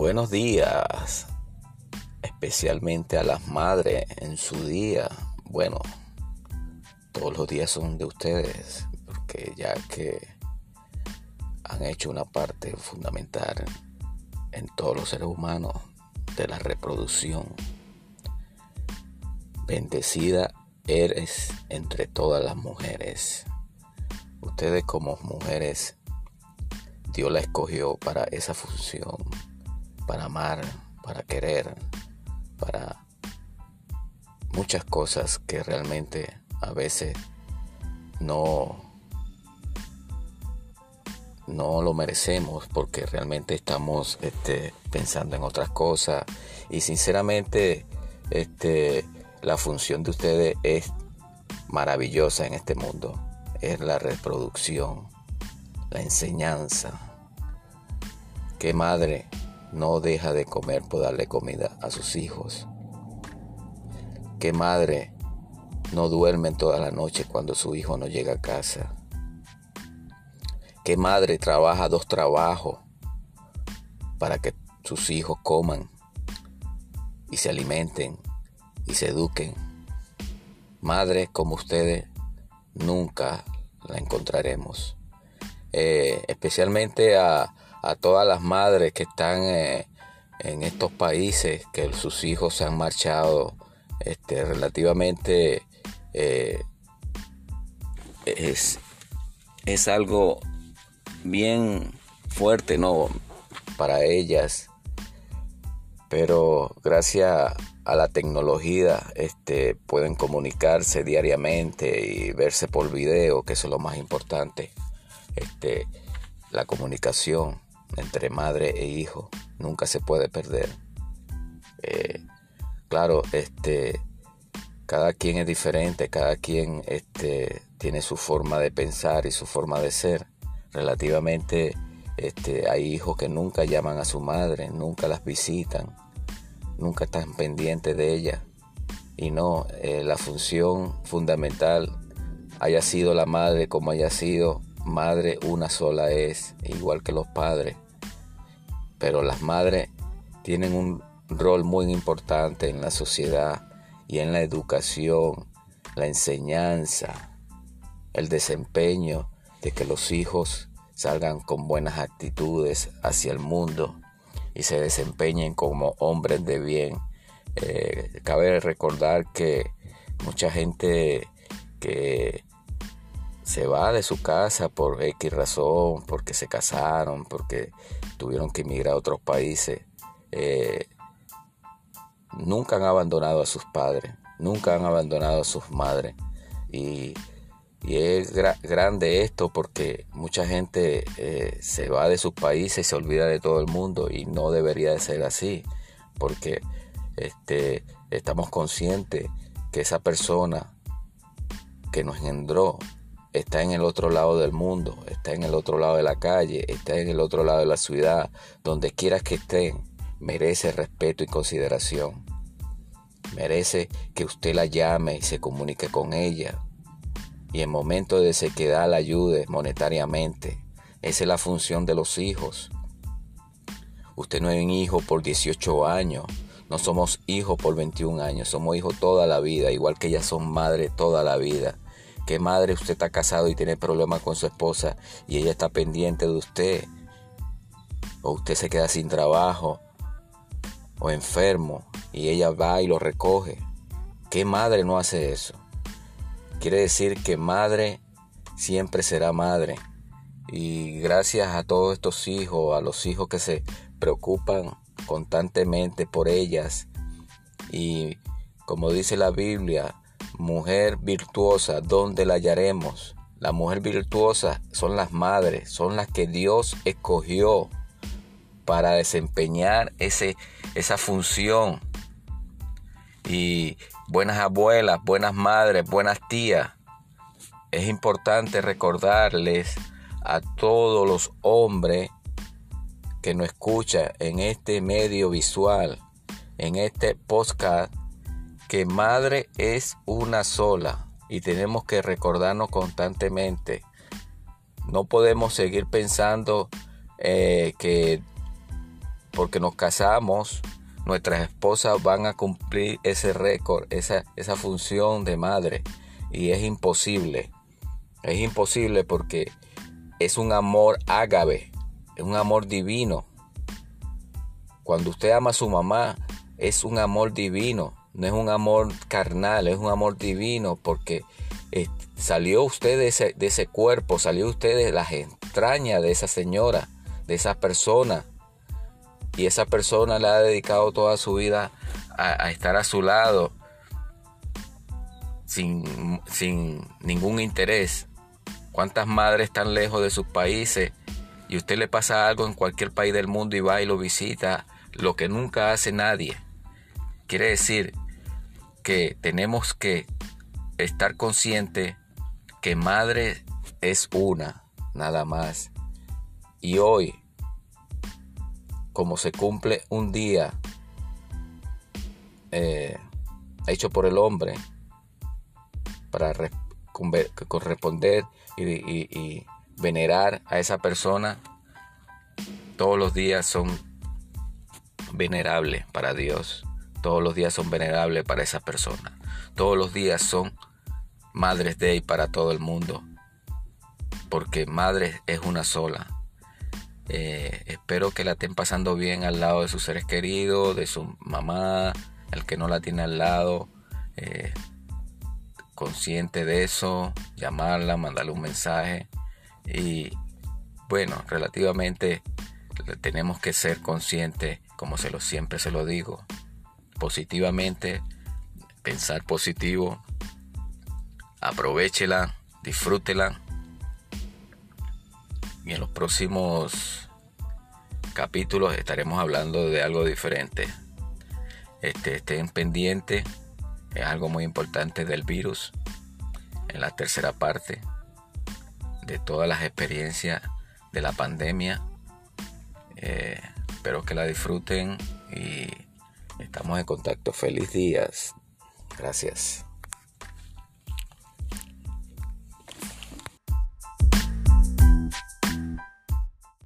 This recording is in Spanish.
Buenos días, especialmente a las madres en su día. Bueno, todos los días son de ustedes, porque ya que han hecho una parte fundamental en todos los seres humanos de la reproducción. Bendecida eres entre todas las mujeres. Ustedes como mujeres, Dios la escogió para esa función para amar, para querer, para muchas cosas que realmente a veces no no lo merecemos porque realmente estamos este, pensando en otras cosas. Y sinceramente este, la función de ustedes es maravillosa en este mundo. Es la reproducción la enseñanza. Qué madre no deja de comer por darle comida a sus hijos? ¿Qué madre no duerme toda la noche cuando su hijo no llega a casa? ¿Qué madre trabaja dos trabajos para que sus hijos coman y se alimenten y se eduquen? Madres como ustedes nunca la encontraremos. Eh, especialmente a, a todas las madres que están eh, en estos países, que sus hijos se han marchado este, relativamente, eh, es, es algo bien fuerte, ¿no? Para ellas. Pero gracias a la tecnología este, pueden comunicarse diariamente y verse por video, que eso es lo más importante. Este, la comunicación entre madre e hijo nunca se puede perder. Eh, claro, este, cada quien es diferente, cada quien este, tiene su forma de pensar y su forma de ser. Relativamente, este, hay hijos que nunca llaman a su madre, nunca las visitan, nunca están pendientes de ella. Y no, eh, la función fundamental, haya sido la madre como haya sido, madre una sola es, igual que los padres. Pero las madres tienen un rol muy importante en la sociedad y en la educación, la enseñanza, el desempeño de que los hijos salgan con buenas actitudes hacia el mundo y se desempeñen como hombres de bien. Eh, cabe recordar que mucha gente que se va de su casa por X razón, porque se casaron, porque tuvieron que emigrar a otros países, eh, nunca han abandonado a sus padres, nunca han abandonado a sus madres. Y, es grande esto porque mucha gente eh, se va de sus países y se olvida de todo el mundo y no debería de ser así, porque este, estamos conscientes que esa persona que nos engendró está en el otro lado del mundo, está en el otro lado de la calle, está en el otro lado de la ciudad, donde quiera que estén, merece respeto y consideración. Merece que usted la llame y se comunique con ella. Y en momentos de sequedad la ayude monetariamente. Esa es la función de los hijos. Usted no es un hijo por 18 años. No somos hijos por 21 años. Somos hijos toda la vida. Igual que ellas son madres toda la vida. ¿Qué madre usted está casado y tiene problemas con su esposa y ella está pendiente de usted? O usted se queda sin trabajo o enfermo y ella va y lo recoge. ¿Qué madre no hace eso? Quiere decir que madre siempre será madre. Y gracias a todos estos hijos, a los hijos que se preocupan constantemente por ellas. Y como dice la Biblia, Mujer virtuosa, ¿dónde la hallaremos? La mujer virtuosa son las madres, son las que Dios escogió para desempeñar ese, esa función. Y buenas abuelas, buenas madres, buenas tías. Es importante recordarles a todos los hombres que nos escuchan en este medio visual, en este podcast, que madre es una sola y tenemos que recordarnos constantemente. No podemos seguir pensando eh, que porque nos casamos, nuestras esposas van a cumplir ese récord, esa, esa función de madre. Y es imposible. Es imposible porque es un amor ágave, es un amor divino. Cuando usted ama a su mamá, es un amor divino, no es un amor carnal, es un amor divino porque eh, salió usted de ese, de ese cuerpo, salió usted de las entrañas de esa señora, de esa persona. Y esa persona le ha dedicado toda su vida a, estar a su lado sin, sin ningún interés. ¿Cuántas madres están lejos de sus países y usted le pasa algo en cualquier país del mundo y va y lo visita, lo que nunca hace nadie? Quiere decir que tenemos que estar consciente que madre es una, nada más. Y hoy, como se cumple un día eh, hecho por el hombre para corresponder y, y venerar a esa persona, todos los días son venerables para Dios. Todos los días son venerables para esa persona. Todos los días son Madres Day para todo el mundo. Porque madre es una sola. Eh, espero que la estén pasando bien al lado de sus seres queridos, de su mamá, el que no la tiene al lado. Eh, consciente de eso, llamarla, mandarle un mensaje. Y bueno, relativamente tenemos que ser conscientes, como se lo siempre se lo digo, positivamente, pensar positivo, aprovechela, disfrútela. Y en los próximos capítulos estaremos hablando de algo diferente. Este, estén pendientes, es algo muy importante del virus. En la tercera parte de todas las experiencias de la pandemia. Eh, espero que la disfruten y estamos en contacto. Feliz días. Gracias.